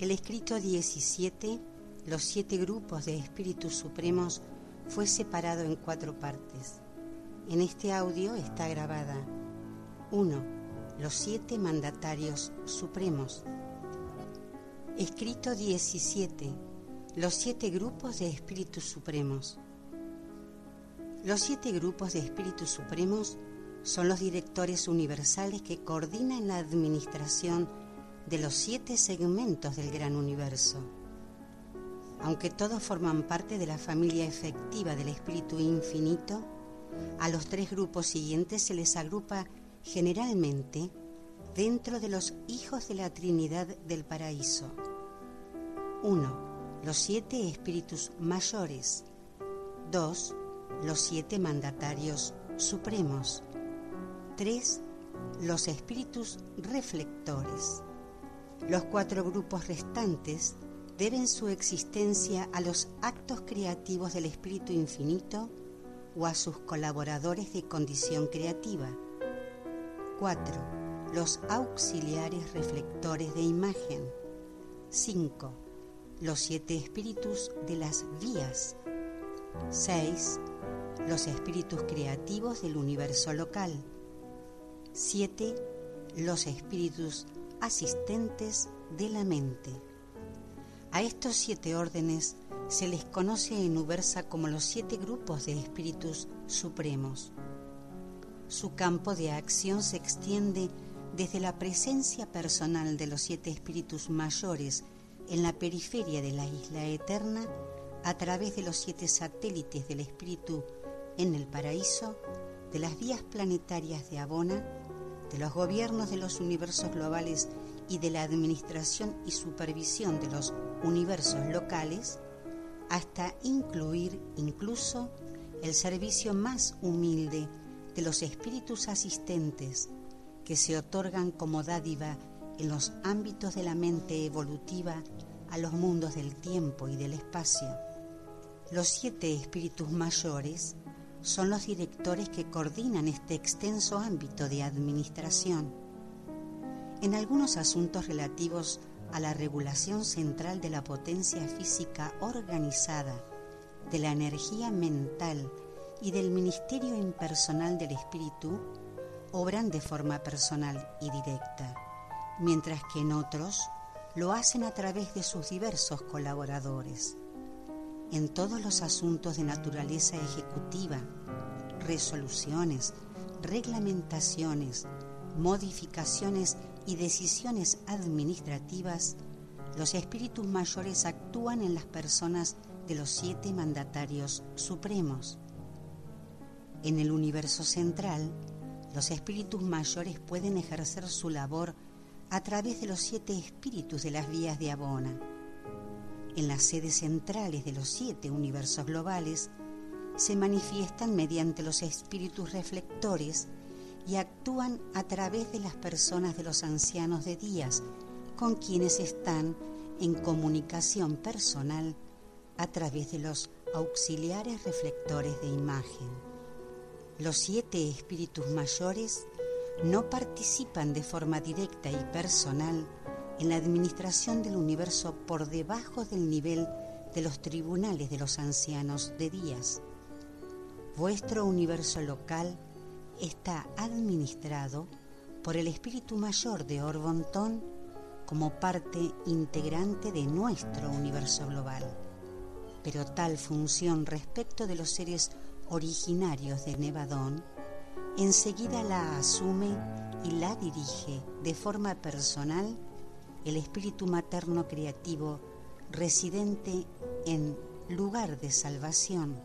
El escrito 17, los siete grupos de espíritus supremos, fue separado en cuatro partes. En este audio está grabada 1. Los siete mandatarios supremos. Escrito 17. Los siete grupos de espíritus supremos. Los siete grupos de espíritus supremos son los directores universales que coordinan la administración de los siete segmentos del gran universo. Aunque todos forman parte de la familia efectiva del Espíritu Infinito, a los tres grupos siguientes se les agrupa generalmente dentro de los hijos de la Trinidad del Paraíso. 1. Los siete espíritus mayores. 2. Los siete mandatarios supremos. 3. Los espíritus reflectores. Los cuatro grupos restantes deben su existencia a los actos creativos del Espíritu Infinito o a sus colaboradores de condición creativa. 4. Los auxiliares reflectores de imagen. 5. Los siete espíritus de las vías. 6. Los espíritus creativos del universo local. 7. Los espíritus asistentes de la mente. A estos siete órdenes se les conoce en Ubersa como los siete grupos de espíritus supremos. Su campo de acción se extiende desde la presencia personal de los siete espíritus mayores en la periferia de la isla eterna a través de los siete satélites del espíritu en el paraíso, de las vías planetarias de Abona, de los gobiernos de los universos globales y de la administración y supervisión de los universos locales, hasta incluir incluso el servicio más humilde de los espíritus asistentes que se otorgan como dádiva en los ámbitos de la mente evolutiva a los mundos del tiempo y del espacio. Los siete espíritus mayores son los directores que coordinan este extenso ámbito de administración. En algunos asuntos relativos a la regulación central de la potencia física organizada, de la energía mental y del ministerio impersonal del espíritu, obran de forma personal y directa, mientras que en otros lo hacen a través de sus diversos colaboradores en todos los asuntos de naturaleza ejecutiva, resoluciones, reglamentaciones, modificaciones y decisiones administrativas, los espíritus mayores actúan en las personas de los siete mandatarios supremos. En el universo central, los espíritus mayores pueden ejercer su labor a través de los siete espíritus de las vías de Abona en las sedes centrales de los siete universos globales, se manifiestan mediante los espíritus reflectores y actúan a través de las personas de los ancianos de días, con quienes están en comunicación personal a través de los auxiliares reflectores de imagen. Los siete espíritus mayores no participan de forma directa y personal en la administración del universo por debajo del nivel de los tribunales de los ancianos de días. Vuestro universo local está administrado por el espíritu mayor de Orbontón como parte integrante de nuestro universo global. Pero tal función respecto de los seres originarios de Nevadón enseguida la asume y la dirige de forma personal el espíritu materno creativo residente en lugar de salvación,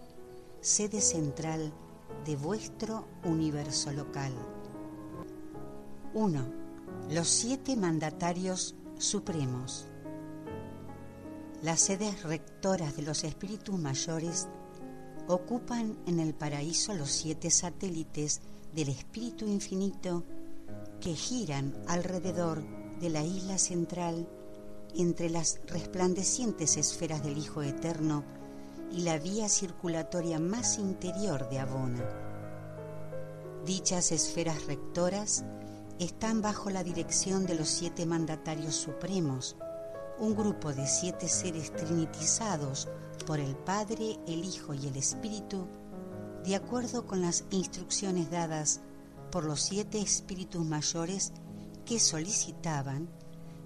sede central de vuestro universo local. 1. Los siete mandatarios supremos. Las sedes rectoras de los espíritus mayores ocupan en el paraíso los siete satélites del espíritu infinito que giran alrededor de la isla central entre las resplandecientes esferas del Hijo Eterno y la vía circulatoria más interior de Abona. Dichas esferas rectoras están bajo la dirección de los siete mandatarios supremos, un grupo de siete seres trinitizados por el Padre, el Hijo y el Espíritu, de acuerdo con las instrucciones dadas por los siete espíritus mayores que solicitaban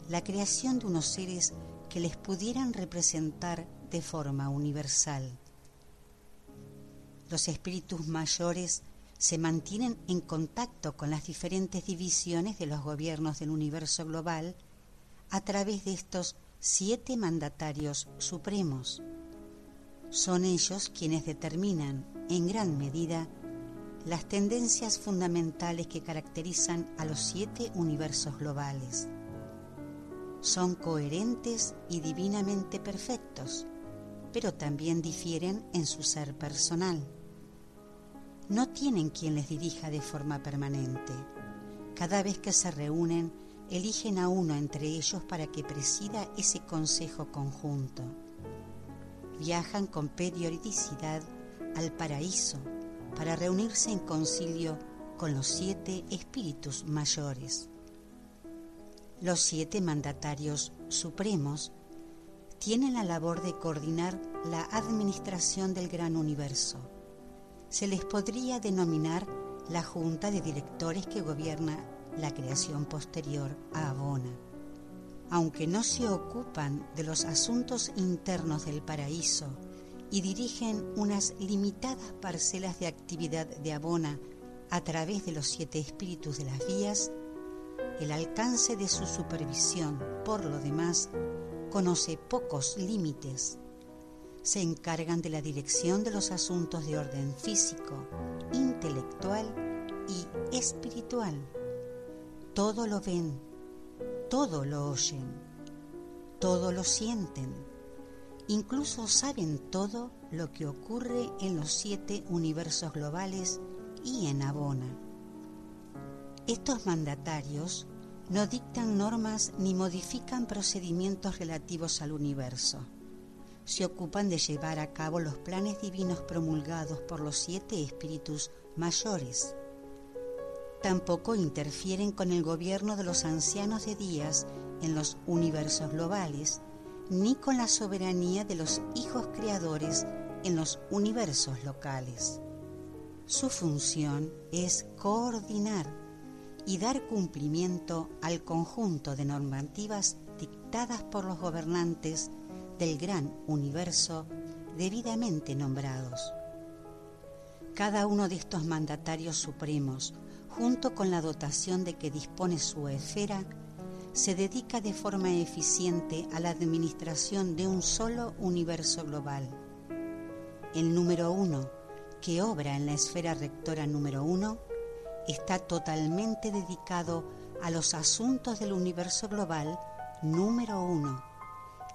la creación de unos seres que les pudieran representar de forma universal. Los espíritus mayores se mantienen en contacto con las diferentes divisiones de los gobiernos del universo global a través de estos siete mandatarios supremos. Son ellos quienes determinan, en gran medida, las tendencias fundamentales que caracterizan a los siete universos globales. Son coherentes y divinamente perfectos, pero también difieren en su ser personal no tienen quien les dirija de forma permanente. Cada vez que se reúnen, eligen a uno entre ellos para que presida ese consejo conjunto. Viajan con periodicidad al paraíso para reunirse en concilio con los siete espíritus mayores. Los siete mandatarios supremos tienen la labor de coordinar la administración del gran universo se les podría denominar la junta de directores que gobierna la creación posterior a Abona. Aunque no se ocupan de los asuntos internos del paraíso y dirigen unas limitadas parcelas de actividad de Abona a través de los siete espíritus de las vías, el alcance de su supervisión, por lo demás, conoce pocos límites se encargan de la dirección de los asuntos de orden físico, intelectual y espiritual. Todo lo ven, todo lo oyen, todo lo sienten, incluso saben todo lo que ocurre en los siete universos globales y en Abona. Estos mandatarios no dictan normas ni modifican procedimientos relativos al universo se ocupan de llevar a cabo los planes divinos promulgados por los siete espíritus mayores. Tampoco interfieren con el gobierno de los ancianos de días en los universos globales, ni con la soberanía de los hijos creadores en los universos locales. Su función es coordinar y dar cumplimiento al conjunto de normativas dictadas por los gobernantes del gran universo debidamente nombrados. Cada uno de estos mandatarios supremos, junto con la dotación de que dispone su esfera, se dedica de forma eficiente a la administración de un solo universo global. El número uno, que obra en la esfera rectora número uno, está totalmente dedicado a los asuntos del universo global número uno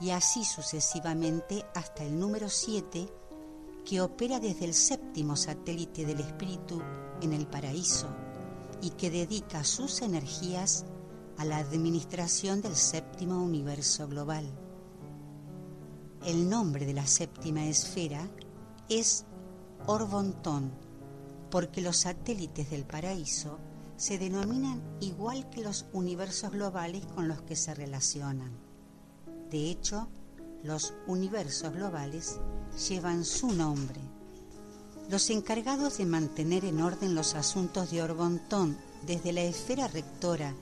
y así sucesivamente hasta el número 7, que opera desde el séptimo satélite del espíritu en el paraíso y que dedica sus energías la administración del séptimo universo global. El nombre de la séptima esfera es Orbontón, porque los satélites del paraíso se denominan igual que los universos globales con los que se relacionan. De hecho, los universos globales llevan su nombre. Los encargados de mantener en orden los asuntos de Orbontón desde la esfera rectora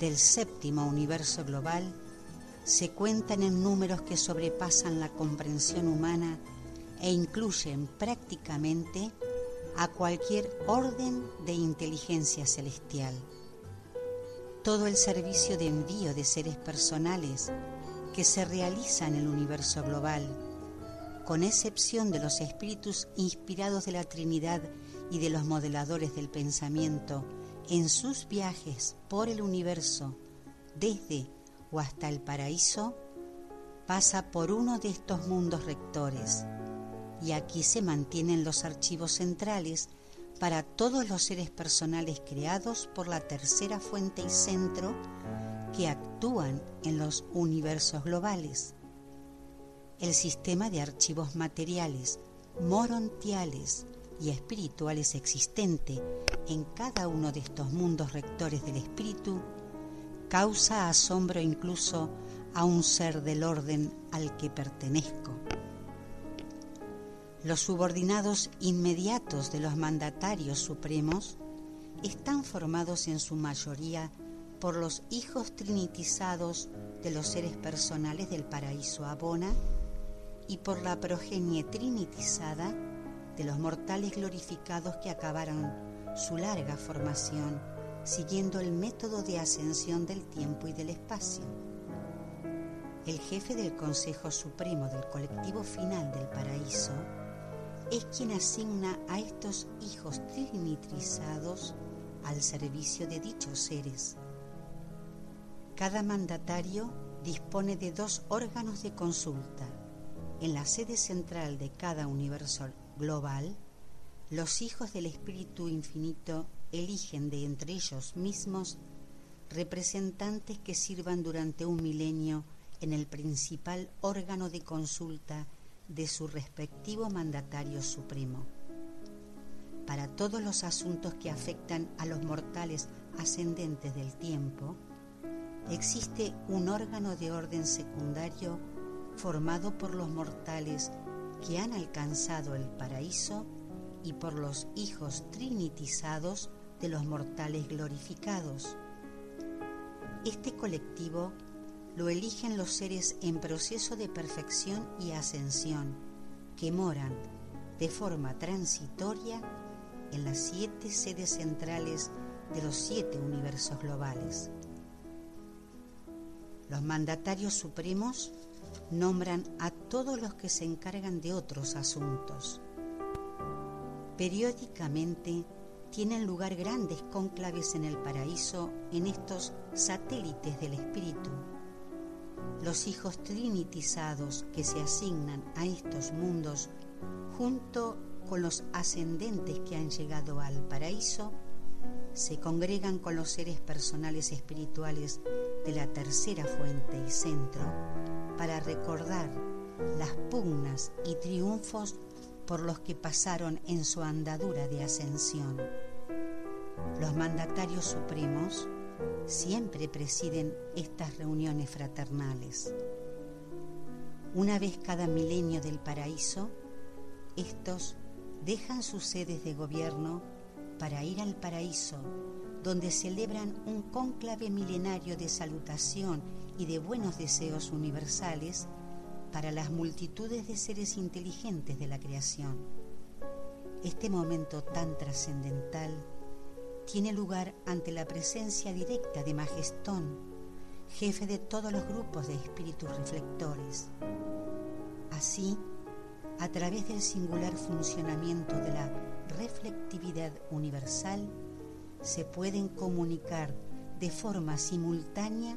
del séptimo universo global se cuentan en números que sobrepasan la comprensión humana e incluyen prácticamente a cualquier orden de inteligencia celestial. Todo el servicio de envío de seres personales que se realiza en el universo global, con excepción de los espíritus inspirados de la Trinidad y de los modeladores del pensamiento, en sus viajes por el universo, desde o hasta el paraíso, pasa por uno de estos mundos rectores, y aquí se mantienen los archivos centrales para todos los seres personales creados por la tercera fuente y centro que actúan en los universos globales. El sistema de archivos materiales, morontiales y espirituales existente en cada uno de estos mundos rectores del espíritu causa asombro incluso a un ser del orden al que pertenezco. Los subordinados inmediatos de los mandatarios supremos están formados en su mayoría por los hijos trinitizados de los seres personales del paraíso Abona y por la progenie trinitizada de los mortales glorificados que acabaron su larga formación siguiendo el método de ascensión del tiempo y del espacio. El jefe del Consejo Supremo del colectivo final del paraíso es quien asigna a estos hijos trinitrizados al servicio de dichos seres. Cada mandatario dispone de dos órganos de consulta. En la sede central de cada universo global, los hijos del Espíritu Infinito eligen de entre ellos mismos representantes que sirvan durante un milenio en el principal órgano de consulta de su respectivo mandatario supremo. Para todos los asuntos que afectan a los mortales ascendentes del tiempo, existe un órgano de orden secundario formado por los mortales que han alcanzado el paraíso y por los hijos trinitizados de los mortales glorificados. Este colectivo lo eligen los seres en proceso de perfección y ascensión, que moran de forma transitoria en las siete sedes centrales de los siete universos globales. Los mandatarios supremos nombran a todos los que se encargan de otros asuntos. Periódicamente tienen lugar grandes cónclaves en el paraíso en estos satélites del espíritu los hijos trinitizados que se asignan a estos mundos junto con los ascendentes que han llegado al paraíso, se congregan con los seres personales espirituales de la tercera fuente y centro para recordar las pugnas y triunfos por los que pasaron en su andadura de ascensión. Los mandatarios supremos siempre presiden estas reuniones fraternales. Una vez cada milenio del paraíso, estos dejan sus sedes de gobierno para ir al paraíso, donde celebran un cónclave milenario de salutación y de buenos deseos universales para las multitudes de seres inteligentes de la creación. Este momento tan trascendental tiene lugar ante la presencia directa de Magestón, jefe de todos los grupos de espíritus reflectores. Así, a través del singular funcionamiento de la reflectividad universal, se pueden comunicar de forma simultánea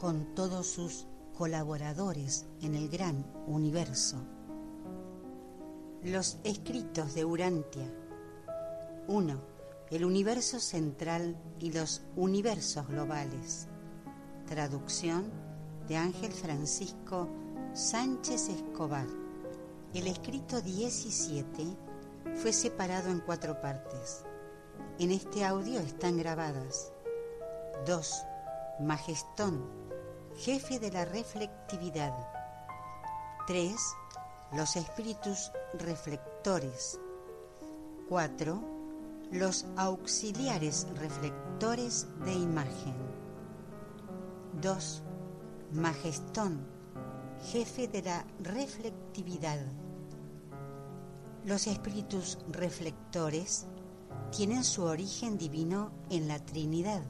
con todos sus colaboradores en el gran universo. Los escritos de Urantia 1 el universo central y los universos globales. Traducción de Ángel Francisco Sánchez Escobar. El escrito 17 fue separado en cuatro partes. En este audio están grabadas 2. Magestón, jefe de la reflectividad. 3. Los espíritus reflectores. 4 los auxiliares reflectores de imagen. 2. Magestón, jefe de la reflectividad. Los espíritus reflectores tienen su origen divino en la Trinidad.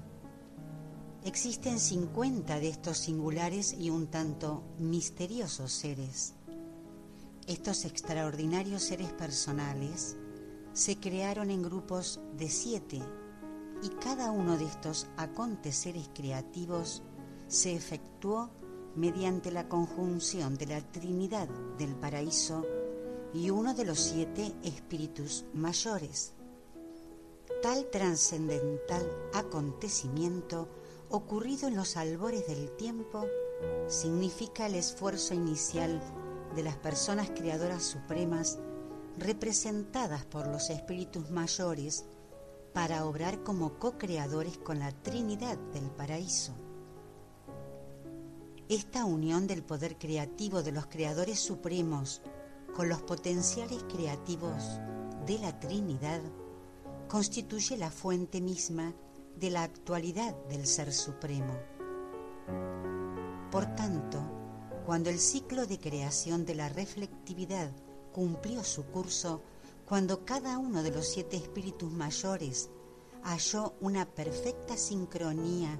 Existen 50 de estos singulares y un tanto misteriosos seres. Estos extraordinarios seres personales se crearon en grupos de siete y cada uno de estos aconteceres creativos se efectuó mediante la conjunción de la Trinidad del Paraíso y uno de los siete espíritus mayores. Tal trascendental acontecimiento ocurrido en los albores del tiempo significa el esfuerzo inicial de las personas creadoras supremas representadas por los espíritus mayores para obrar como co-creadores con la Trinidad del paraíso. Esta unión del poder creativo de los creadores supremos con los potenciales creativos de la Trinidad constituye la fuente misma de la actualidad del Ser Supremo. Por tanto, cuando el ciclo de creación de la reflectividad cumplió su curso, cuando cada uno de los siete espíritus mayores halló una perfecta sincronía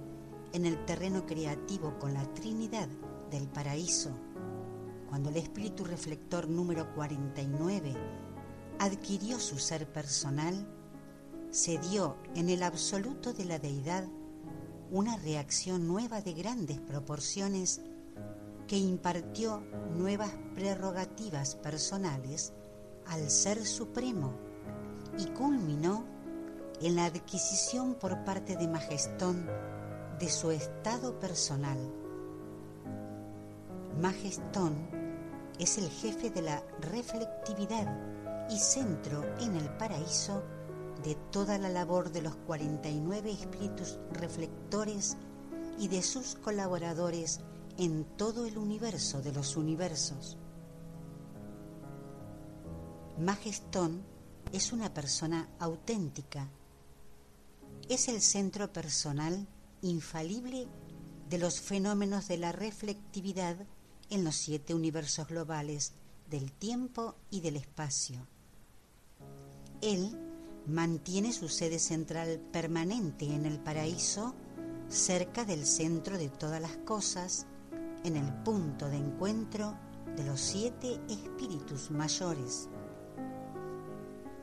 en el terreno creativo con la Trinidad del paraíso, cuando el espíritu reflector número 49 adquirió su ser personal, se dio en el absoluto de la deidad una reacción nueva de grandes proporciones que impartió nuevas prerrogativas personales al Ser Supremo y culminó en la adquisición por parte de Majestón de su estado personal. Majestón es el jefe de la reflectividad y centro en el paraíso de toda la labor de los 49 espíritus reflectores y de sus colaboradores en todo el universo de los universos. Majestón es una persona auténtica. Es el centro personal infalible de los fenómenos de la reflectividad en los siete universos globales del tiempo y del espacio. Él mantiene su sede central permanente en el paraíso, cerca del centro de todas las cosas, en el punto de encuentro de los siete espíritus mayores.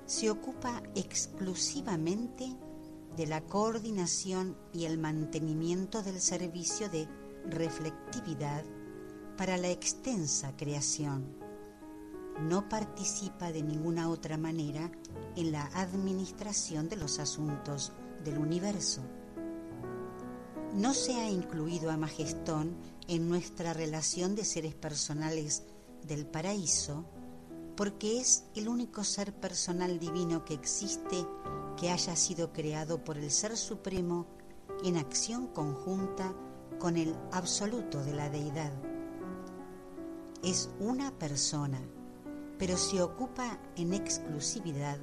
Se ocupa exclusivamente de la coordinación y el mantenimiento del servicio de reflectividad para la extensa creación. No participa de ninguna otra manera en la administración de los asuntos del universo. No se ha incluido a Majestón en nuestra relación de seres personales del paraíso porque es el único ser personal divino que existe que haya sido creado por el Ser Supremo en acción conjunta con el absoluto de la deidad. Es una persona, pero se ocupa en exclusividad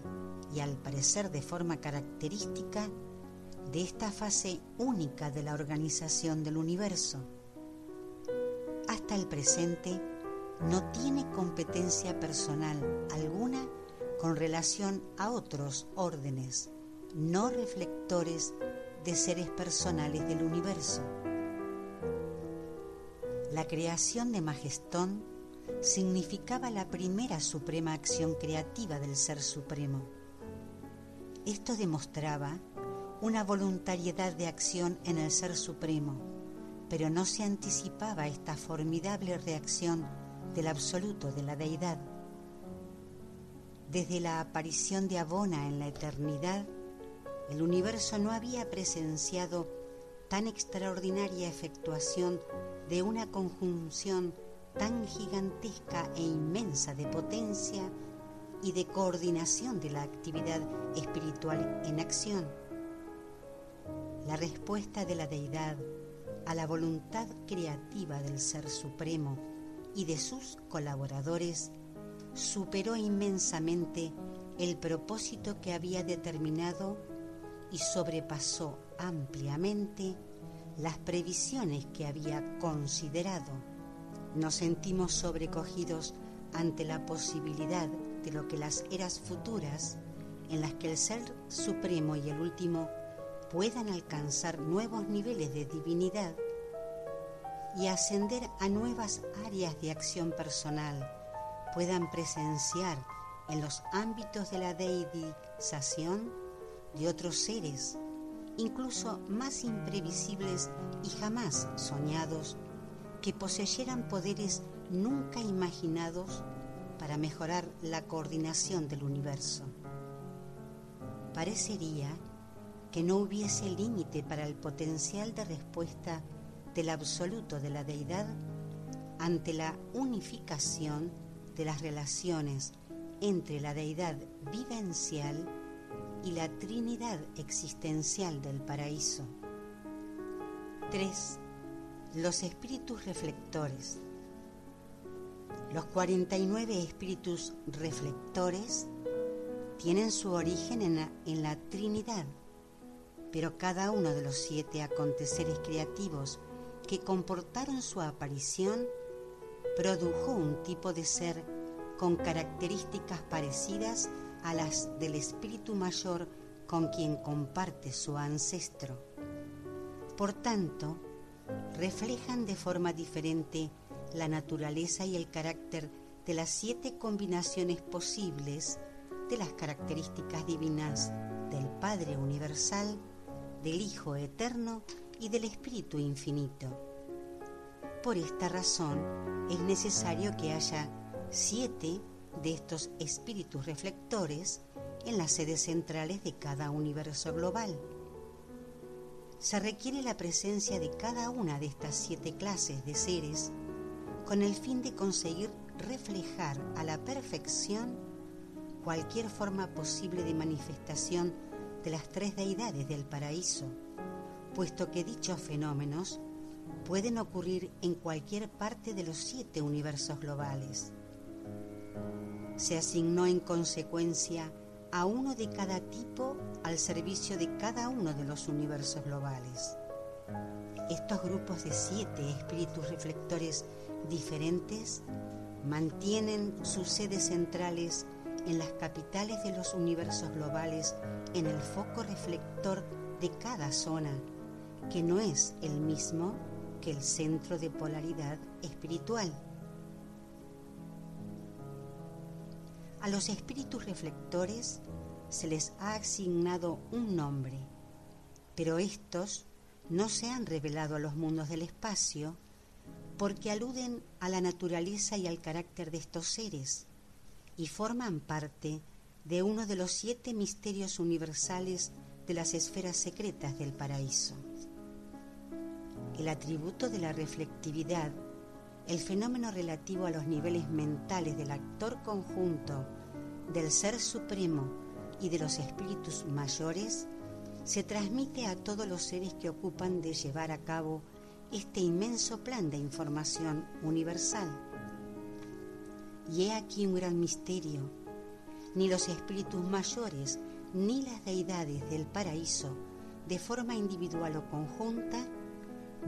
y al parecer de forma característica de esta fase única de la organización del universo. Hasta el presente no tiene competencia personal alguna con relación a otros órdenes no reflectores de seres personales del universo. La creación de Majestón significaba la primera suprema acción creativa del Ser Supremo esto demostraba una voluntariedad de acción en el Ser Supremo, pero no se anticipaba esta formidable reacción del absoluto de la deidad. Desde la aparición de Abona en la eternidad, el universo no había presenciado tan extraordinaria efectuación de una conjunción tan gigantesca e inmensa de potencia y de coordinación de la actividad espiritual en acción. La respuesta de la deidad a la voluntad creativa del Ser Supremo y de sus colaboradores superó inmensamente el propósito que había determinado y sobrepasó ampliamente las previsiones que había considerado. Nos sentimos sobrecogidos ante la posibilidad de lo que las eras futuras en las que el Ser Supremo y el Último puedan alcanzar nuevos niveles de divinidad y ascender a nuevas áreas de acción personal, puedan presenciar en los ámbitos de la deidización de otros seres, incluso más imprevisibles y jamás soñados, que poseyeran poderes nunca imaginados para mejorar la coordinación del universo. Parecería que no hubiese límite para el potencial de respuesta del absoluto de la deidad ante la unificación de las relaciones entre la deidad vivencial y la trinidad existencial del paraíso. 3. Los espíritus reflectores. Los 49 espíritus reflectores tienen su origen en la, Trinidad, pero cada uno de los siete aconteceres creativos que comportaron su aparición produjo un tipo de ser con características parecidas a las del espíritu mayor con quien comparte su ancestro. Por tanto, reflejan de forma diferente la naturaleza y el carácter de las siete combinaciones posibles de las características divinas del Padre Universal, del Hijo Eterno y del Espíritu Infinito. Por esta razón es necesario que haya siete de estos espíritus reflectores en las sedes centrales de cada universo global. Se requiere la presencia de cada una de estas siete clases de seres con el fin de conseguir reflejar a la perfección cualquier forma posible de manifestación de las tres deidades del paraíso, puesto que dichos fenómenos pueden ocurrir en cualquier parte de los siete universos globales. Se asignó en consecuencia a uno de cada tipo al servicio de cada uno de los universos globales. Estos grupos de siete espíritus reflectores diferentes mantienen sus sedes centrales en las capitales de los universos globales en el foco reflector de cada zona, que no es el mismo que el centro de polaridad espiritual. A los espíritus reflectores se les ha asignado un nombre, pero estos no se han revelado a los mundos del espacio porque aluden a la naturaleza y al carácter de estos seres y forman parte de uno de los siete misterios universales de las esferas secretas del paraíso. El atributo de la reflectividad, el fenómeno relativo a los niveles mentales del actor conjunto, del Ser Supremo y de los espíritus mayores, se transmite a todos los seres que ocupan de llevar a cabo este inmenso plan de información universal. Y he aquí un gran misterio. Ni los espíritus mayores ni las deidades del paraíso, de forma individual o conjunta,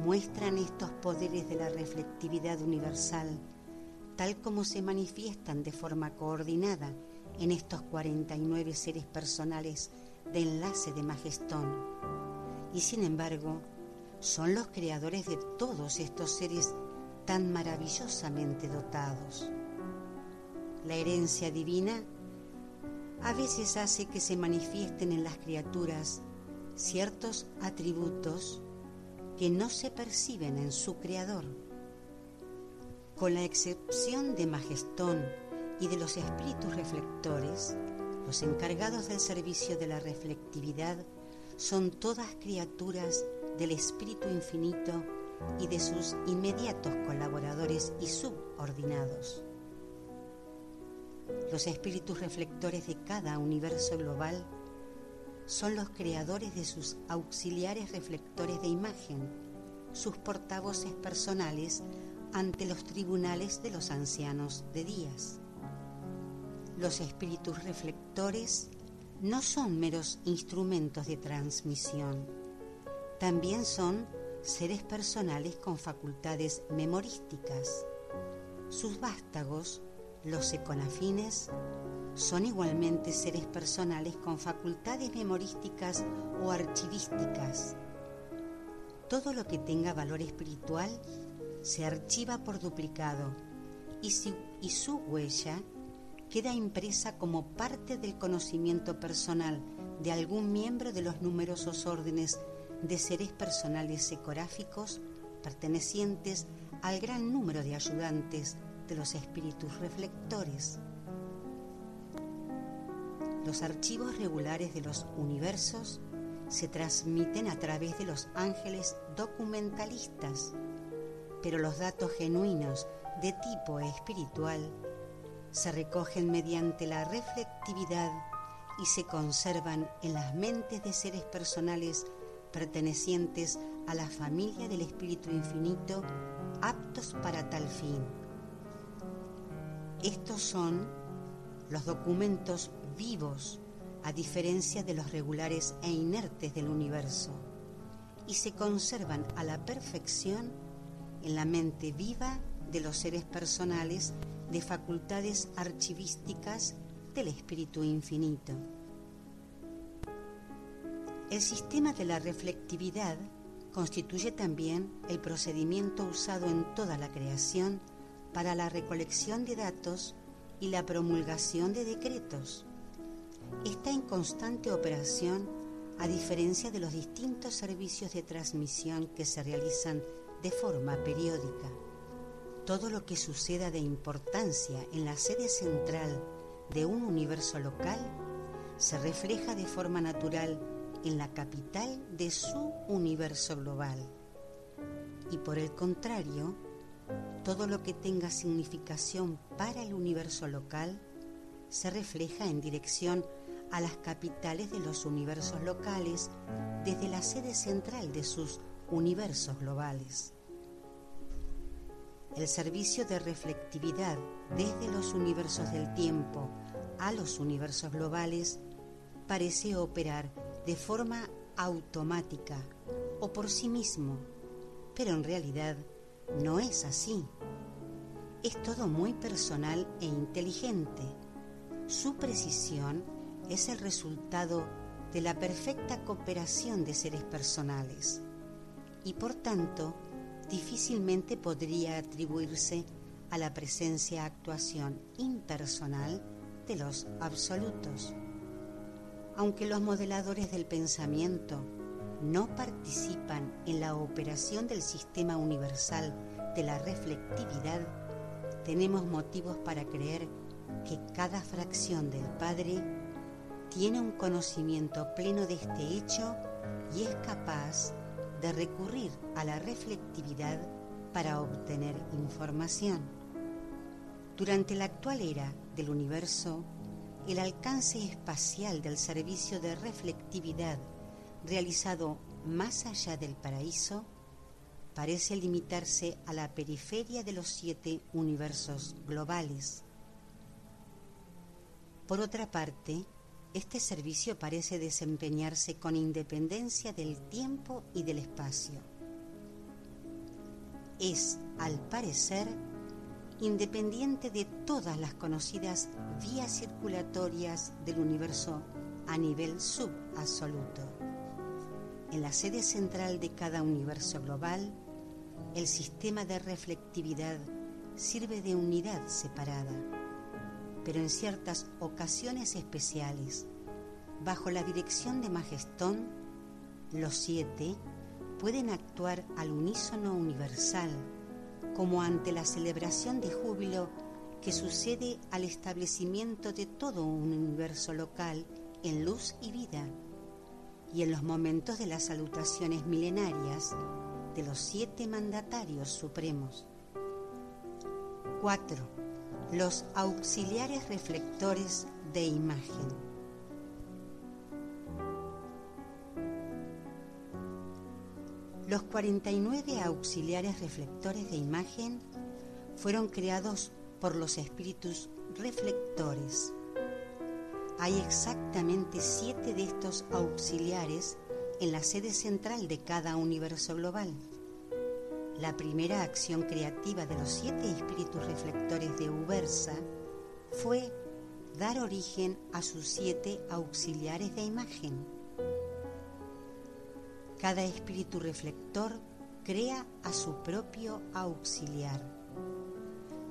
muestran estos poderes de la reflectividad universal, tal como se manifiestan de forma coordinada en estos 49 seres personales de enlace de Majestón. Y sin embargo, son los creadores de todos estos seres tan maravillosamente dotados. La herencia divina a veces hace que se manifiesten en las criaturas ciertos atributos que no se perciben en su creador. Con la excepción de Majestón y de los espíritus reflectores, los encargados del servicio de la reflectividad son todas criaturas del Espíritu Infinito y de sus inmediatos colaboradores y subordinados. Los espíritus reflectores de cada universo global son los creadores de sus auxiliares reflectores de imagen, sus portavoces personales ante los tribunales de los ancianos de días. Los espíritus reflectores no son meros instrumentos de transmisión, también son seres personales con facultades memorísticas. Sus vástagos, los econafines, son igualmente seres personales con facultades memorísticas o archivísticas. Todo lo que tenga valor espiritual se archiva por duplicado y, y su huella queda impresa como parte del conocimiento personal de algún miembro de los numerosos órdenes de seres personales ecográficos pertenecientes al gran número de ayudantes de los espíritus reflectores. Los archivos regulares de los universos se transmiten a través de los ángeles documentalistas, pero los datos genuinos de tipo espiritual se recogen mediante la reflectividad y se conservan en las mentes de seres personales pertenecientes a la familia del Espíritu Infinito aptos para tal fin. Estos son los documentos vivos, a diferencia de los regulares e inertes del universo, y se conservan a la perfección en la mente viva de los seres personales de facultades archivísticas del Espíritu Infinito. El sistema de la reflectividad constituye también el procedimiento usado en toda la creación para la recolección de datos y la promulgación de decretos. Está en constante operación a diferencia de los distintos servicios de transmisión que se realizan de forma periódica. Todo lo que suceda de importancia en la sede central de un universo local se refleja de forma natural en la capital de su universo global. Y por el contrario, todo lo que tenga significación para el universo local se refleja en dirección a las capitales de los universos locales desde la sede central de sus universos globales. El servicio de reflectividad desde los universos del tiempo a los universos globales parece operar de forma automática o por sí mismo, pero en realidad no es así. Es todo muy personal e inteligente. Su precisión es el resultado de la perfecta cooperación de seres personales y por tanto difícilmente podría atribuirse a la presencia-actuación impersonal de los absolutos. Aunque los modeladores del pensamiento no participan en la operación del sistema universal de la reflectividad, tenemos motivos para creer que cada fracción del Padre tiene un conocimiento pleno de este hecho y es capaz de recurrir a la reflectividad para obtener información. Durante la actual era del universo, el alcance espacial del servicio de reflectividad realizado más allá del paraíso parece limitarse a la periferia de los siete universos globales. Por otra parte, este servicio parece desempeñarse con independencia del tiempo y del espacio. Es, al parecer, independiente de todas las conocidas vías circulatorias del universo a nivel subabsoluto. En la sede central de cada universo global, el sistema de reflectividad sirve de unidad separada, pero en ciertas ocasiones especiales, bajo la dirección de Majestón, los siete pueden actuar al unísono universal, como ante la celebración de júbilo que sucede al establecimiento de todo un universo local en luz y vida y en los momentos de las salutaciones milenarias de los siete mandatarios supremos. 4. Los auxiliares reflectores de imagen. Los 49 auxiliares reflectores de imagen fueron creados por los espíritus reflectores hay exactamente siete de estos auxiliares en la sede central de cada universo global. La primera acción creativa de los siete espíritus reflectores de Ubersa fue dar origen a sus siete auxiliares de imagen. Cada espíritu reflector crea a su propio auxiliar.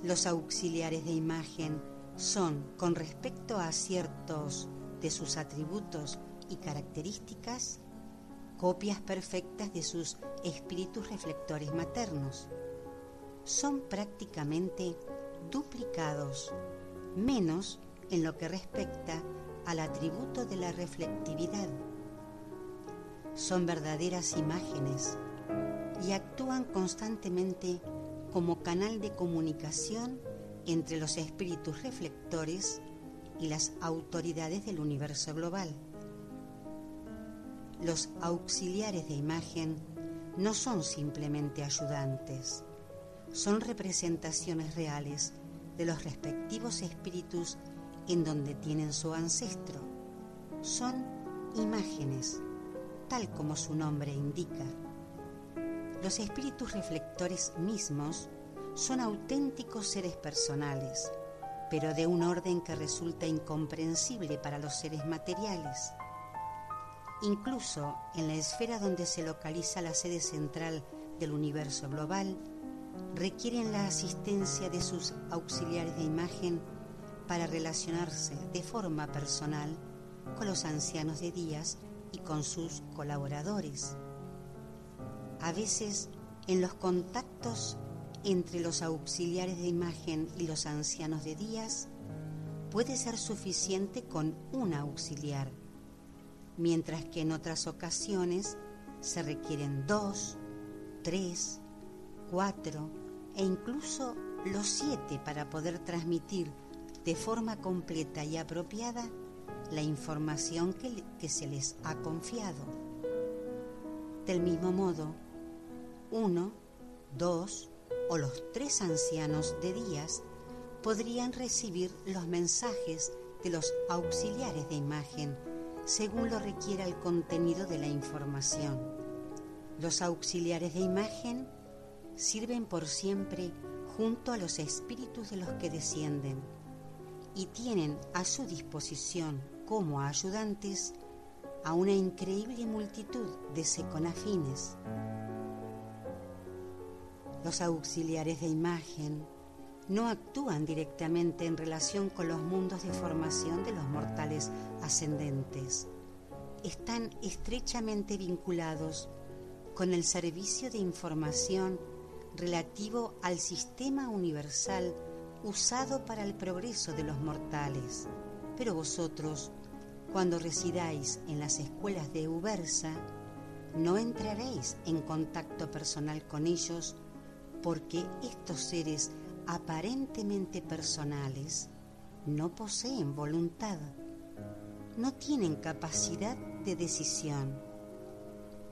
Los auxiliares de imagen son, con respecto a ciertos de sus atributos y características, copias perfectas de sus espíritus reflectores maternos. Son prácticamente duplicados, menos en lo que respecta al atributo de la reflectividad. Son verdaderas imágenes y actúan constantemente como canal de comunicación entre los espíritus reflectores y las autoridades del universo global. Los auxiliares de imagen no son simplemente ayudantes, son representaciones reales de los respectivos espíritus en donde tienen su ancestro. Son imágenes, tal como su nombre indica. Los espíritus reflectores mismos son auténticos seres personales, pero de un orden que resulta incomprensible para los seres materiales. Incluso en la esfera donde se localiza la sede central del universo global, requieren la asistencia de sus auxiliares de imagen para relacionarse de forma personal con los ancianos de días y con sus colaboradores. A veces, en los contactos entre los auxiliares de imagen y los ancianos de días, puede ser suficiente con un auxiliar, mientras que en otras ocasiones se requieren dos, tres, cuatro e incluso los siete para poder transmitir de forma completa y apropiada la información que, que, se les ha confiado. Del mismo modo, uno, dos o los tres ancianos de días podrían recibir los mensajes de los auxiliares de imagen según lo requiera el contenido de la información. Los auxiliares de imagen sirven por siempre junto a los espíritus de los que descienden y tienen a su disposición como ayudantes a una increíble multitud de seconafines. Los auxiliares de imagen no actúan directamente en relación con los mundos de formación de los mortales ascendentes. Están estrechamente vinculados con el servicio de información relativo al sistema universal usado para el progreso de los mortales. Pero vosotros, cuando residáis en las escuelas de Ubersa, no entraréis en contacto personal con ellos porque estos seres aparentemente personales no poseen voluntad, no tienen capacidad de decisión,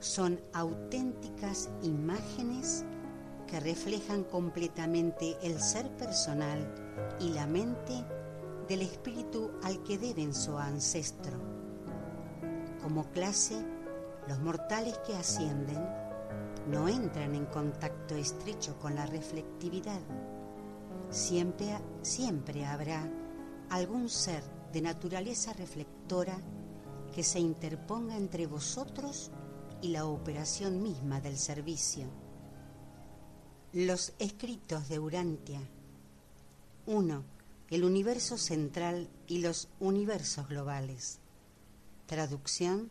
son auténticas imágenes que reflejan completamente el ser personal y la mente del espíritu al que deben su ancestro. Como clase, los mortales que ascienden no entran en contacto estrecho con la reflectividad. Siempre, siempre habrá algún ser de naturaleza reflectora que se interponga entre vosotros y la operación misma del servicio. Los escritos de Urantia. 1. El universo central y los universos globales. Traducción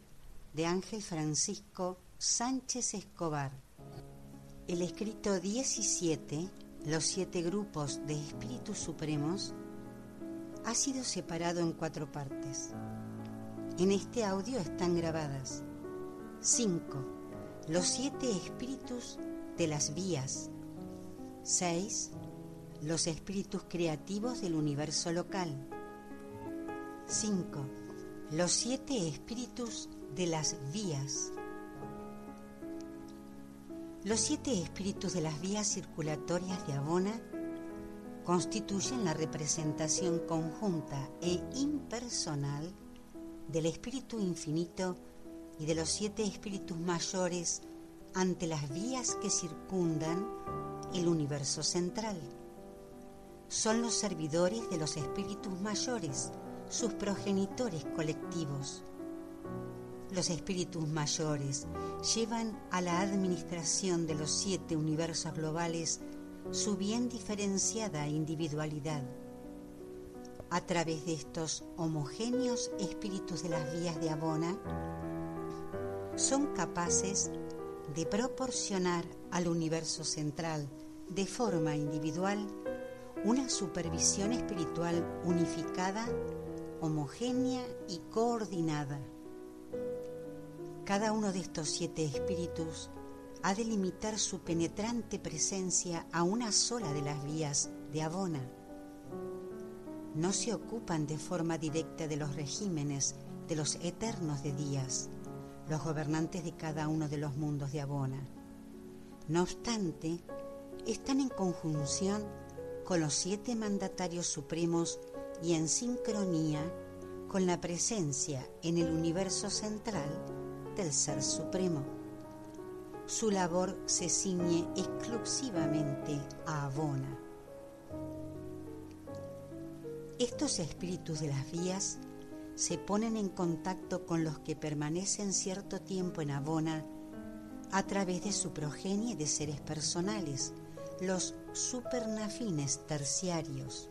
de Ángel Francisco Sánchez Escobar. El escrito 17, los siete grupos de espíritus supremos, ha sido separado en cuatro partes. En este audio están grabadas 5. Los siete espíritus de las vías 6. Los espíritus creativos del universo local. 5. Los siete espíritus de las vías. Los siete espíritus de las vías circulatorias de Abona constituyen la representación conjunta e impersonal del espíritu infinito y de los siete espíritus mayores ante las vías que circundan el universo central. Son los servidores de los espíritus mayores, sus progenitores colectivos. Los espíritus mayores llevan a la administración de los siete universos globales su bien diferenciada individualidad. A través de estos homogéneos espíritus de las vías de Abona, son capaces de proporcionar al universo central de forma individual una supervisión espiritual unificada, homogénea y coordinada. Cada uno de estos siete espíritus ha de limitar su penetrante presencia a una sola de las vías de Abona. No se ocupan de forma directa de los regímenes de los eternos de días, los gobernantes de cada uno de los mundos de Abona No obstante, están en conjunción con los siete mandatarios supremos y en sincronía con la presencia en el universo central del Ser Supremo. Su labor se ciñe exclusivamente a Abona. Estos espíritus de las vías se ponen en contacto con los que permanecen cierto tiempo en Abona a través de su progenie de seres personales, los supernafines terciarios.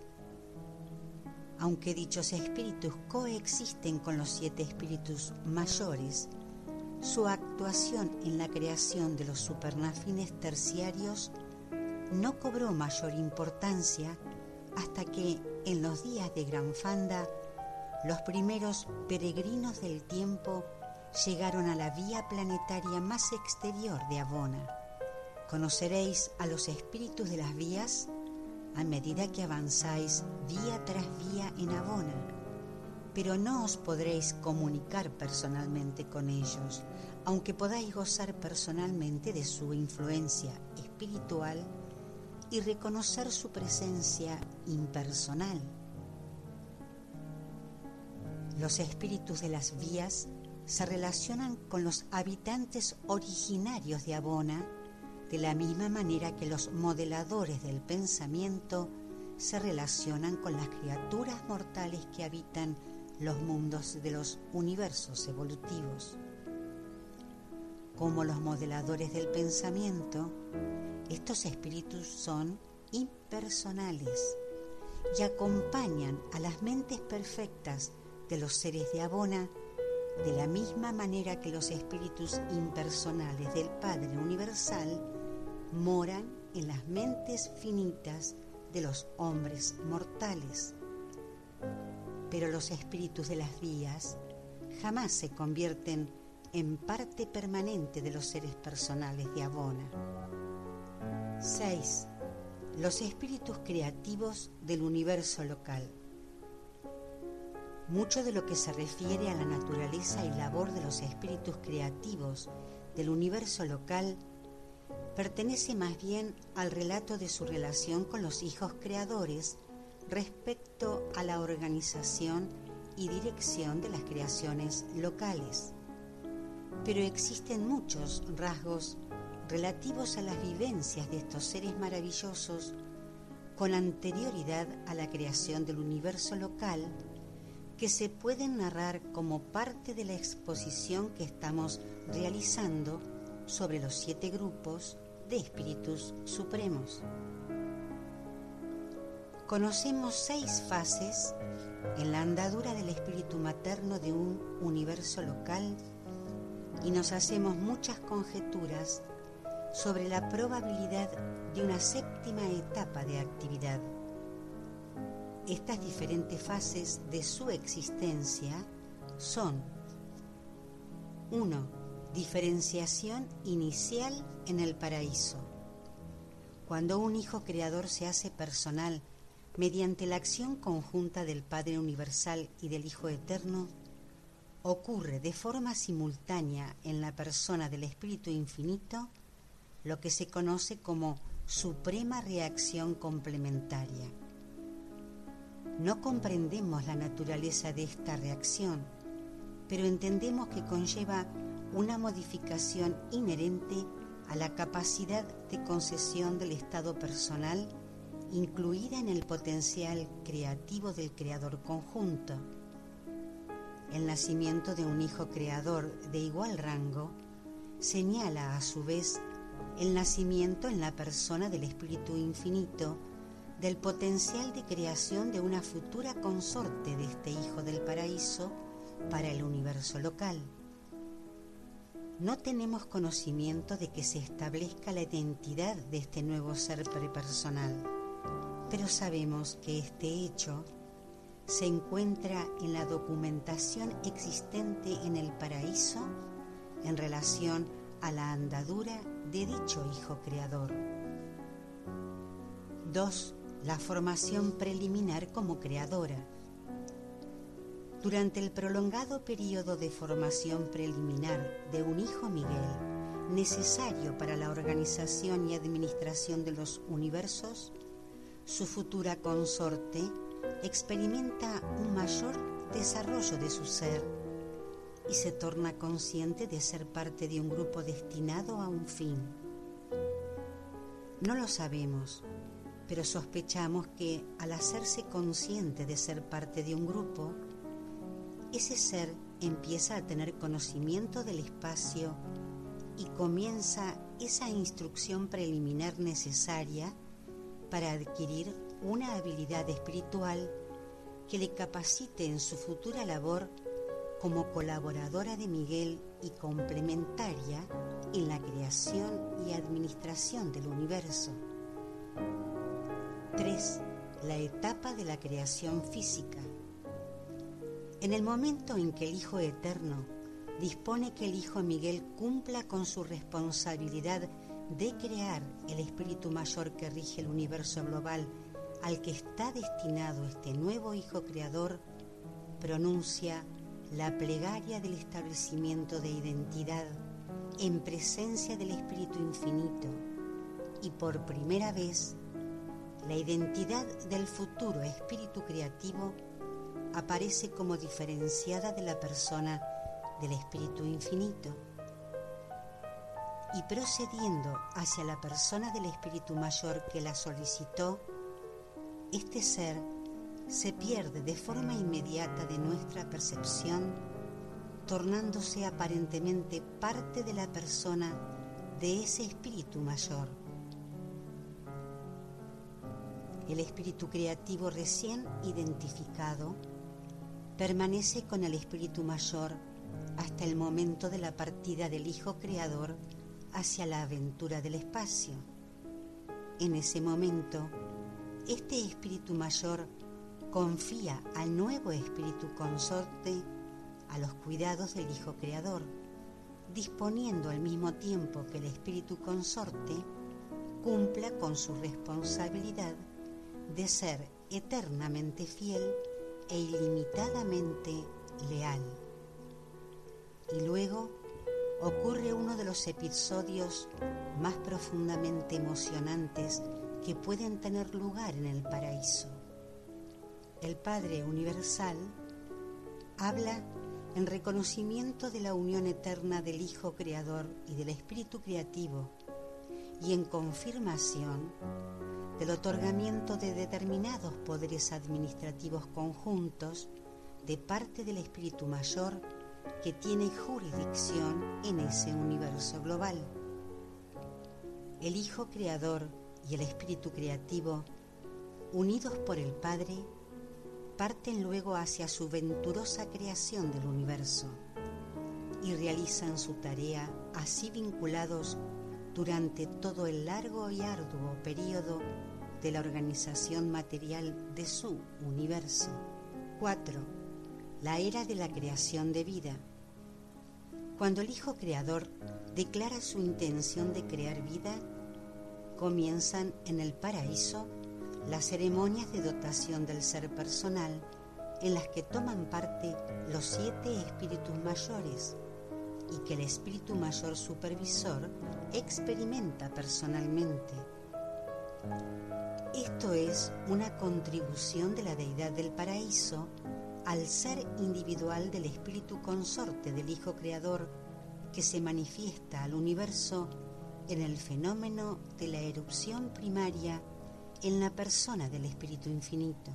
Aunque dichos espíritus coexisten con los siete espíritus mayores, su actuación en la creación de los supernafines terciarios no cobró mayor importancia hasta que en los días de Gran Fanda los primeros peregrinos del tiempo llegaron a la vía planetaria más exterior de Abona. Conoceréis a los espíritus de las vías a medida que avanzáis vía tras vía en Abona, pero no os podréis comunicar personalmente con ellos, aunque podáis gozar personalmente de su influencia espiritual y reconocer su presencia impersonal. Los espíritus de las vías se relacionan con los habitantes originarios de Abona de la misma manera que los modeladores del pensamiento se relacionan con las criaturas mortales que habitan los mundos de los universos evolutivos. Como los modeladores del pensamiento, estos espíritus son impersonales y acompañan a las mentes perfectas de los seres de Abona de la misma manera que los espíritus impersonales del Padre Universal moran en las mentes finitas de los hombres mortales. Pero los espíritus de las vías jamás se convierten en parte permanente de los seres personales de Abona. 6. Los espíritus creativos del universo local. Mucho de lo que se refiere a la naturaleza y labor de los espíritus creativos del universo local pertenece más bien al relato de su relación con los hijos creadores respecto a la organización y dirección de las creaciones locales. Pero existen muchos rasgos relativos a las vivencias de estos seres maravillosos con anterioridad a la creación del universo local que se pueden narrar como parte de la exposición que estamos realizando sobre los siete grupos de espíritus supremos. Conocemos seis fases en la andadura del espíritu materno de un universo local y nos hacemos muchas conjeturas sobre la probabilidad de una séptima etapa de actividad. Estas diferentes fases de su existencia son 1 Diferenciación inicial en el paraíso. Cuando un Hijo Creador se hace personal mediante la acción conjunta del Padre Universal y del Hijo Eterno, ocurre de forma simultánea en la persona del Espíritu Infinito lo que se conoce como suprema reacción complementaria. No comprendemos la naturaleza de esta reacción, pero entendemos que conlleva una modificación inherente a la capacidad de concesión del estado personal incluida en el potencial creativo del creador conjunto. El nacimiento de un hijo creador de igual rango señala a su vez el nacimiento en la persona del Espíritu Infinito del potencial de creación de una futura consorte de este Hijo del Paraíso para el universo local no tenemos conocimiento de que se establezca la identidad de este nuevo ser prepersonal, pero sabemos que este hecho se encuentra en la documentación existente en el paraíso en relación a la andadura de dicho Hijo Creador. 2. La formación preliminar como creadora. Durante el prolongado periodo de formación preliminar de un hijo Miguel, necesario para la organización y administración de los universos, su futura consorte experimenta un mayor desarrollo de su ser y se torna consciente de ser parte de un grupo destinado a un fin. No lo sabemos, pero sospechamos que al hacerse consciente de ser parte de un grupo, ese ser empieza a tener conocimiento del espacio y comienza esa instrucción preliminar necesaria para adquirir una habilidad espiritual que le capacite en su futura labor como colaboradora de Miguel y complementaria en la creación y administración del universo. 3. La etapa de la creación física. En el momento en que el Hijo Eterno dispone que el Hijo Miguel cumpla con su responsabilidad de crear el espíritu mayor que rige el universo global al que está destinado este nuevo Hijo Creador, pronuncia la plegaria del establecimiento de identidad en presencia del Espíritu Infinito y por primera vez la identidad del futuro espíritu creativo aparece como diferenciada de la persona del espíritu infinito y procediendo hacia la persona del espíritu mayor que la solicitó, este ser se pierde de forma inmediata de nuestra percepción, tornándose aparentemente parte de la persona de ese espíritu mayor. El espíritu creativo recién identificado permanece con el espíritu mayor hasta el momento de la partida del Hijo Creador hacia la aventura del espacio. En ese momento, este espíritu mayor confía al nuevo espíritu consorte a los cuidados del Hijo Creador, disponiendo al mismo tiempo que el espíritu consorte cumpla con su responsabilidad de ser eternamente fiel e ilimitadamente leal. Y luego ocurre uno de los episodios más profundamente emocionantes que pueden tener lugar en el paraíso. El Padre Universal habla en reconocimiento de la unión eterna del Hijo Creador y del Espíritu Creativo y en confirmación del otorgamiento de determinados poderes administrativos conjuntos de parte del Espíritu Mayor que tiene jurisdicción en ese universo global. El Hijo Creador y el Espíritu Creativo, unidos por el Padre, parten luego hacia su venturosa creación del universo y realizan su tarea así vinculados durante todo el largo y arduo periodo de la organización material de su universo. 4. La era de la creación de vida. Cuando el Hijo Creador declara su intención de crear vida, comienzan en el paraíso las ceremonias de dotación del ser personal en las que toman parte los siete espíritus mayores y que el espíritu mayor supervisor experimenta personalmente. Esto es una contribución de la deidad del paraíso al ser individual del espíritu consorte del Hijo Creador que se manifiesta al universo en el fenómeno de la erupción primaria en la persona del Espíritu Infinito.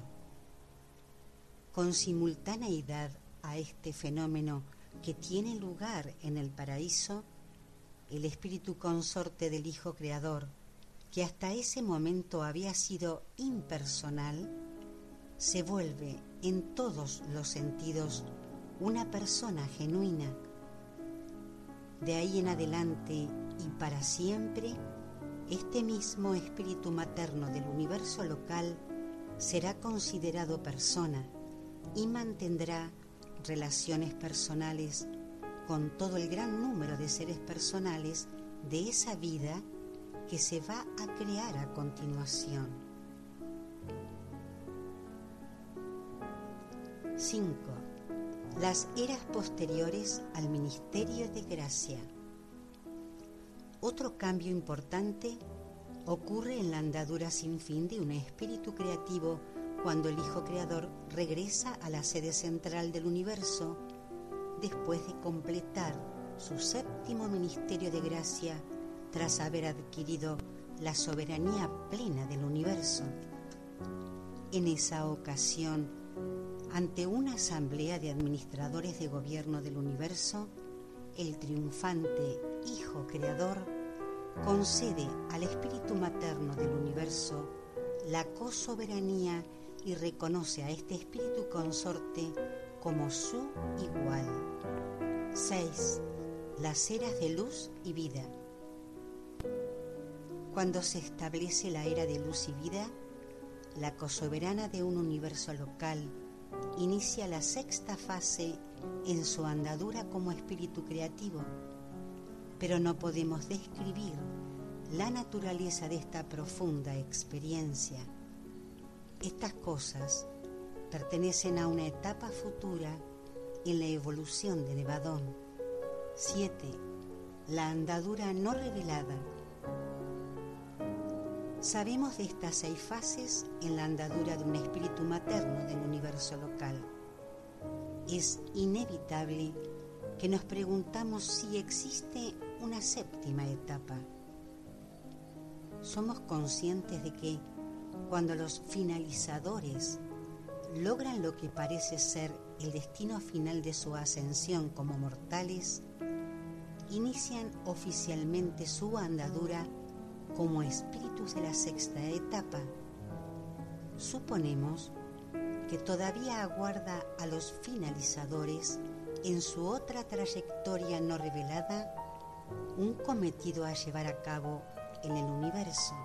Con simultaneidad a este fenómeno que tiene lugar en el paraíso, el Espíritu consorte del Hijo Creador, que hasta ese momento había sido impersonal, se vuelve en todos los sentidos una persona genuina. De ahí en adelante y para siempre, este mismo espíritu materno del universo local será considerado persona y mantendrá relaciones personales con todo el gran número de seres personales de esa vida que se va a crear a continuación. 5. Las eras posteriores al ministerio de gracia. Otro cambio importante ocurre en la andadura sin fin de un espíritu creativo cuando el Hijo Creador regresa a la sede central del universo después de completar su séptimo ministerio de gracia tras haber adquirido la soberanía plena del universo. En esa ocasión, ante una asamblea de administradores de gobierno del universo, el triunfante Hijo Creador concede al espíritu materno del universo la cosoberanía y reconoce a este espíritu consorte como su igual. 6. Las eras de luz y vida. Cuando se establece la era de luz y vida, la cosoberana de un universo local inicia la sexta fase en su andadura como espíritu creativo, pero no podemos describir la naturaleza de esta profunda experiencia. Estas cosas pertenecen a una etapa futura en la evolución de Nevadón. 7. La andadura no revelada. Sabemos de estas seis fases en la andadura de un espíritu materno del universo local. Es inevitable que nos preguntamos si existe una séptima etapa. Somos conscientes de que cuando los finalizadores logran lo que parece ser el destino final de su ascensión como mortales, inician oficialmente su andadura como espíritus de la sexta etapa. Suponemos que todavía aguarda a los finalizadores en su otra trayectoria no revelada un cometido a llevar a cabo en el universo.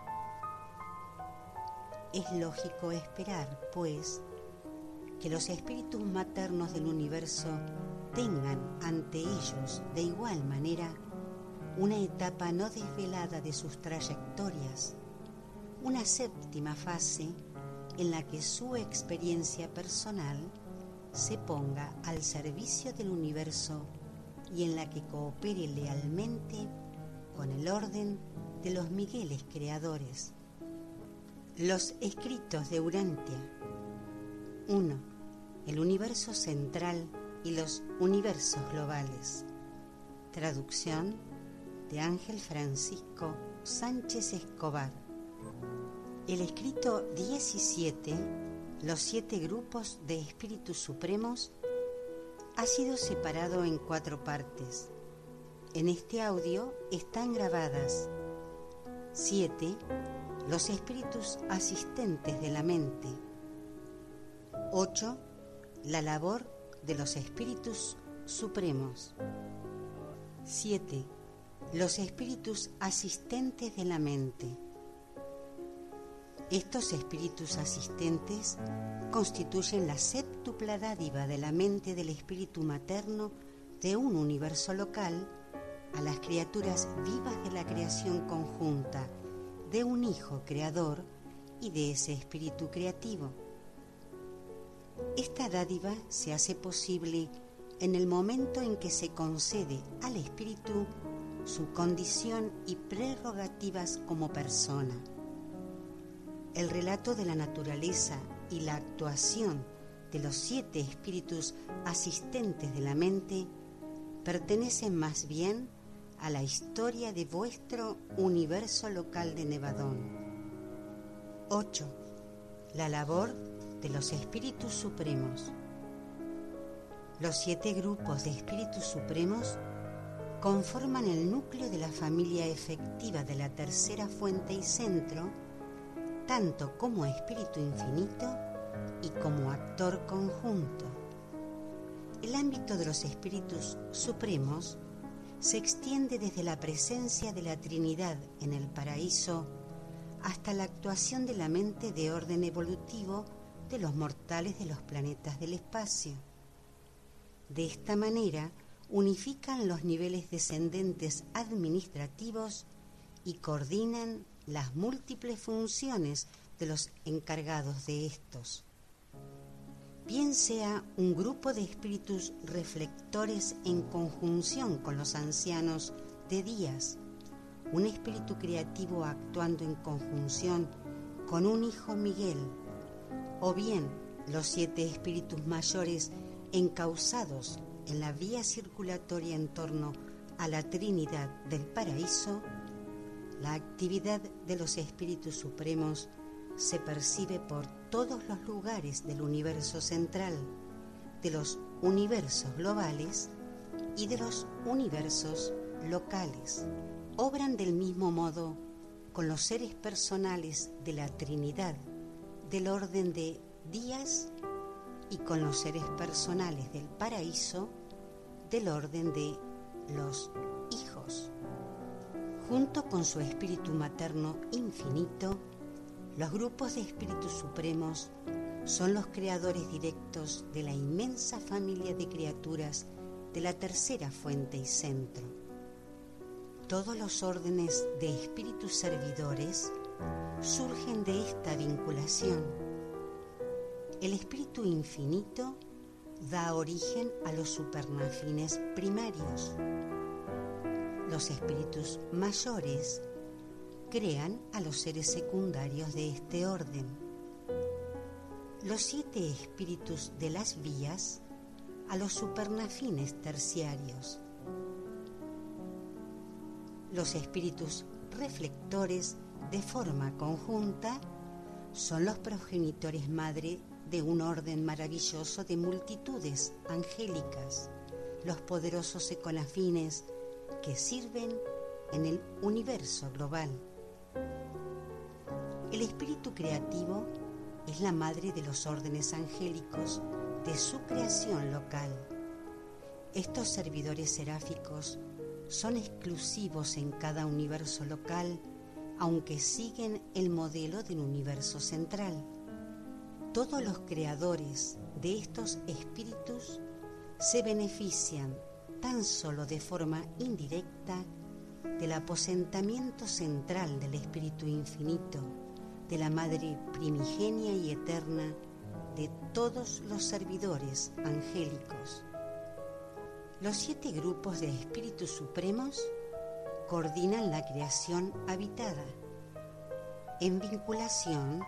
Es lógico esperar, pues, que los espíritus maternos del universo tengan ante ellos de igual manera una etapa no desvelada de sus trayectorias, una séptima fase en la que su experiencia personal se ponga al servicio del universo y en la que coopere lealmente con el orden de los Migueles creadores. Los escritos de Urantia 1 el universo central y los universos globales. Traducción de Ángel Francisco Sánchez Escobar. El escrito 17, los siete grupos de espíritus supremos, ha sido separado en cuatro partes. En este audio están grabadas 7. Los espíritus asistentes de la mente. 8 la labor de los espíritus supremos. 7. Los espíritus asistentes de la mente. Estos espíritus asistentes constituyen la séptupla dádiva de la mente del espíritu materno de un universo local a las criaturas vivas de la creación conjunta de un Hijo Creador y de ese espíritu creativo esta dádiva se hace posible en el momento en que se concede al espíritu su condición y prerrogativas como persona. El relato de la naturaleza y la actuación de los siete espíritus asistentes de la mente pertenecen más bien a la historia de vuestro universo local de Nevadón. 8. La labor de los espíritus supremos. Los siete grupos de espíritus supremos conforman el núcleo de la familia efectiva de la tercera fuente y centro, tanto como espíritu infinito y como actor conjunto. El ámbito de los espíritus supremos se extiende desde la presencia de la Trinidad en el paraíso hasta la actuación de la mente de orden evolutivo de los mortales de los planetas del espacio. De esta manera, unifican los niveles descendentes administrativos y coordinan las múltiples funciones de los encargados de estos. Bien sea un grupo de espíritus reflectores en conjunción con los ancianos de días un espíritu creativo actuando en conjunción con un hijo Miguel, o bien los siete espíritus mayores encausados en la vía circulatoria en torno a la Trinidad del Paraíso, la actividad de los espíritus supremos se percibe por todos los lugares del universo central, de los universos globales y de los universos locales. Obran del mismo modo con los seres personales de la Trinidad del orden de días y con los seres personales del paraíso del orden de los hijos. Junto con su espíritu materno infinito, los grupos de espíritus supremos son los creadores directos de la inmensa familia de criaturas de la tercera fuente y centro. Todos los órdenes de espíritus servidores surgen de esta vinculación. El espíritu infinito da origen a los supernafines primarios. Los espíritus mayores crean a los seres secundarios de este orden. Los siete espíritus de las vías a los supernafines terciarios. Los espíritus reflectores de forma conjunta son los progenitores madre de un orden maravilloso de multitudes angélicas, los poderosos econafines que sirven en el universo global. El espíritu creativo es la madre de los órdenes angélicos de su creación local. Estos servidores seráficos son exclusivos en cada universo local, aunque siguen el modelo del universo central. Todos los creadores de estos espíritus se benefician tan solo de forma indirecta del aposentamiento central del Espíritu Infinito, de la Madre primigenia y eterna de todos los servidores angélicos. Los siete grupos de espíritus supremos coordinan la creación habitada. En vinculación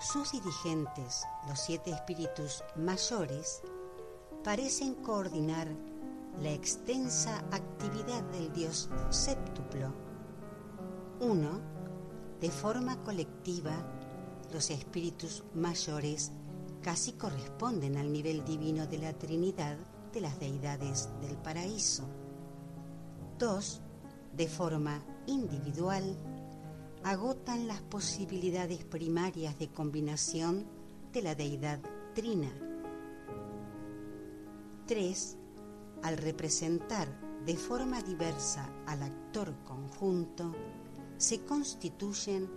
sus dirigentes, los siete espíritus mayores, parecen coordinar la extensa actividad del Dios séptuplo. Uno, de forma colectiva, los espíritus mayores casi corresponden al nivel divino de la Trinidad de las deidades del paraíso. Dos, de forma individual, agotan las posibilidades primarias de combinación de la deidad trina. 3. Al representar de forma diversa al actor conjunto, se constituyen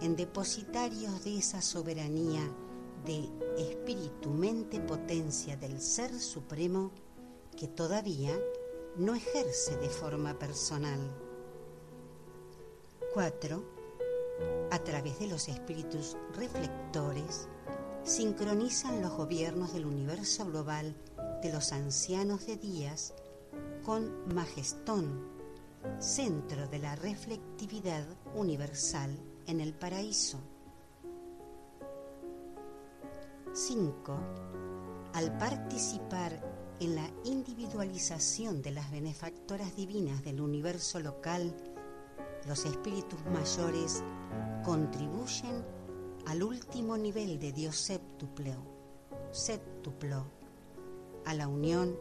en depositarios de esa soberanía de espíritu, mente, potencia del Ser Supremo que todavía no ejerce de forma personal. 4 a través de los espíritus reflectores, sincronizan los gobiernos del universo global de los ancianos de días con Magestón, centro de la reflectividad universal en el paraíso. 5. Al participar en la individualización de las benefactoras divinas del universo local los espíritus mayores contribuyen al último nivel de Dios séptuplo, séptuplo, a la unión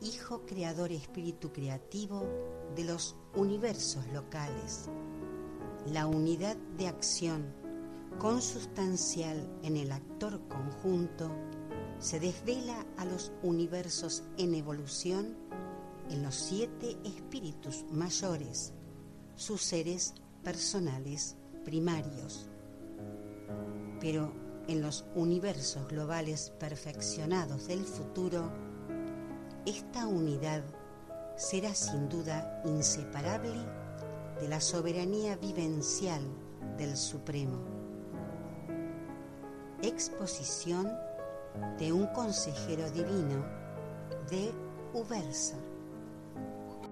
Hijo Creador Espíritu Creativo de los universos locales. La unidad de acción consustancial en el actor conjunto se desvela a los universos en evolución en los siete espíritus mayores sus seres personales primarios. Pero en los universos globales perfeccionados del futuro, esta unidad será sin duda inseparable de la soberanía vivencial del Supremo. Exposición de un consejero divino de Ubersa.